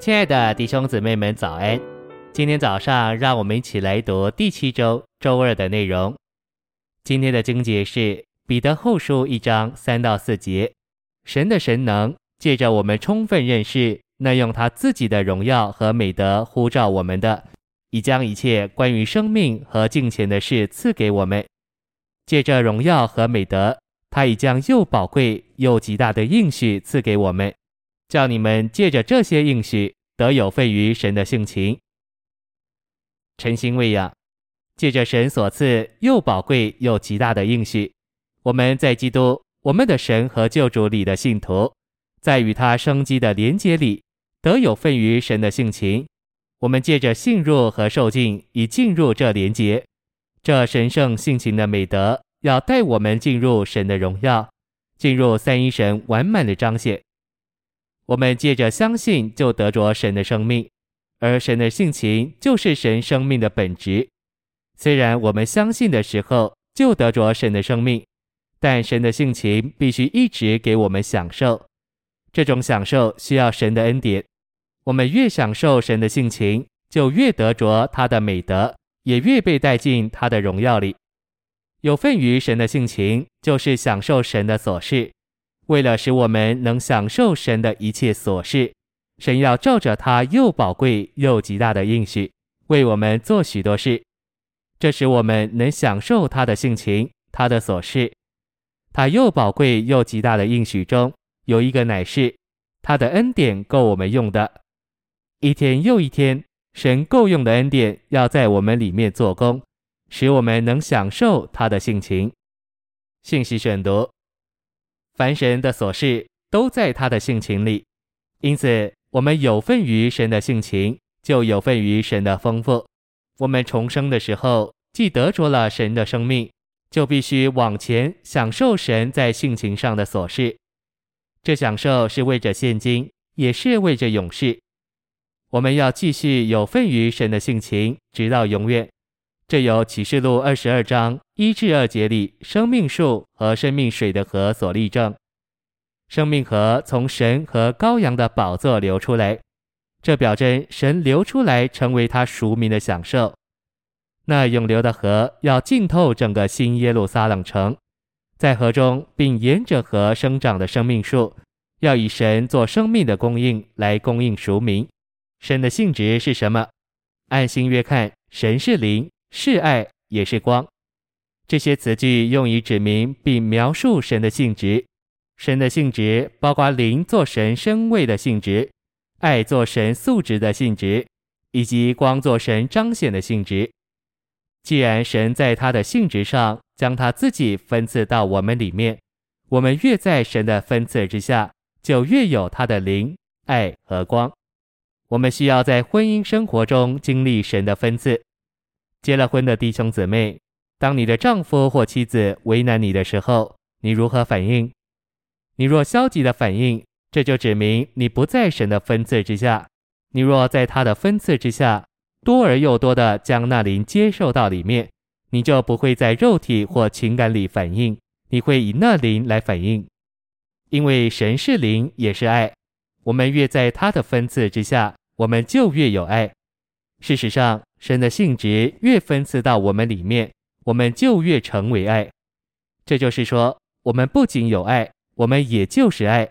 亲爱的弟兄姊妹们，早安！今天早上，让我们一起来读第七周周二的内容。今天的经节是彼得后书一章三到四节。神的神能借着我们充分认识那用他自己的荣耀和美德呼召我们的，已将一切关于生命和敬虔的事赐给我们。借着荣耀和美德，他已将又宝贵又极大的应许赐给我们。叫你们借着这些应许得有份于神的性情，诚心喂养，借着神所赐又宝贵又极大的应许，我们在基督我们的神和救主里的信徒，在与他生机的连结里得有份于神的性情。我们借着信入和受尽，以进入这连结，这神圣性情的美德要带我们进入神的荣耀，进入三一神完满的彰显。我们借着相信，就得着神的生命，而神的性情就是神生命的本质。虽然我们相信的时候就得着神的生命，但神的性情必须一直给我们享受。这种享受需要神的恩典。我们越享受神的性情，就越得着他的美德，也越被带进他的荣耀里。有份于神的性情，就是享受神的所事。为了使我们能享受神的一切琐事，神要照着他又宝贵又极大的应许，为我们做许多事，这使我们能享受他的性情，他的琐事。他又宝贵又极大的应许中有一个乃是，他的恩典够我们用的。一天又一天，神够用的恩典要在我们里面做工，使我们能享受他的性情。信息选读。凡神的琐事都在他的性情里，因此我们有份于神的性情，就有份于神的丰富。我们重生的时候，既得着了神的生命，就必须往前享受神在性情上的琐事。这享受是为着现今，也是为着永世。我们要继续有份于神的性情，直到永远。这由启示录二十二章一至二节里生命树和生命水的河所立证。生命河从神和羔羊的宝座流出来，这表征神流出来成为他赎民的享受。那永流的河要浸透整个新耶路撒冷城，在河中并沿着河生长的生命树，要以神做生命的供应来供应赎民。神的性质是什么？按新约看，神是灵。是爱，也是光。这些词句用以指明并描述神的性质。神的性质包括灵做神身位的性质，爱做神素质的性质，以及光做神彰显的性质。既然神在他的性质上将他自己分赐到我们里面，我们越在神的分赐之下，就越有他的灵、爱和光。我们需要在婚姻生活中经历神的分赐。结了婚的弟兄姊妹，当你的丈夫或妻子为难你的时候，你如何反应？你若消极的反应，这就指明你不在神的分赐之下。你若在他的分赐之下，多而又多的将那灵接受到里面，你就不会在肉体或情感里反应，你会以那灵来反应。因为神是灵，也是爱。我们越在他的分赐之下，我们就越有爱。事实上，神的性质越分赐到我们里面，我们就越成为爱。这就是说，我们不仅有爱，我们也就是爱。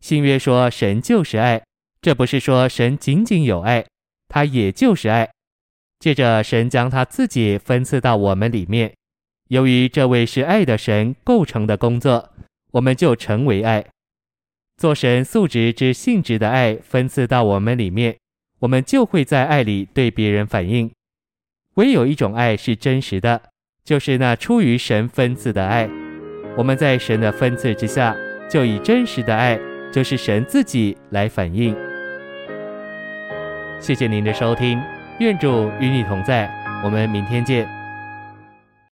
新约说神就是爱，这不是说神仅仅有爱，他也就是爱。接着，神将他自己分赐到我们里面，由于这位是爱的神构成的工作，我们就成为爱。做神素质之性质的爱分赐到我们里面。我们就会在爱里对别人反应。唯有一种爱是真实的，就是那出于神分赐的爱。我们在神的分赐之下，就以真实的爱，就是神自己来反应。谢谢您的收听，愿主与你同在，我们明天见。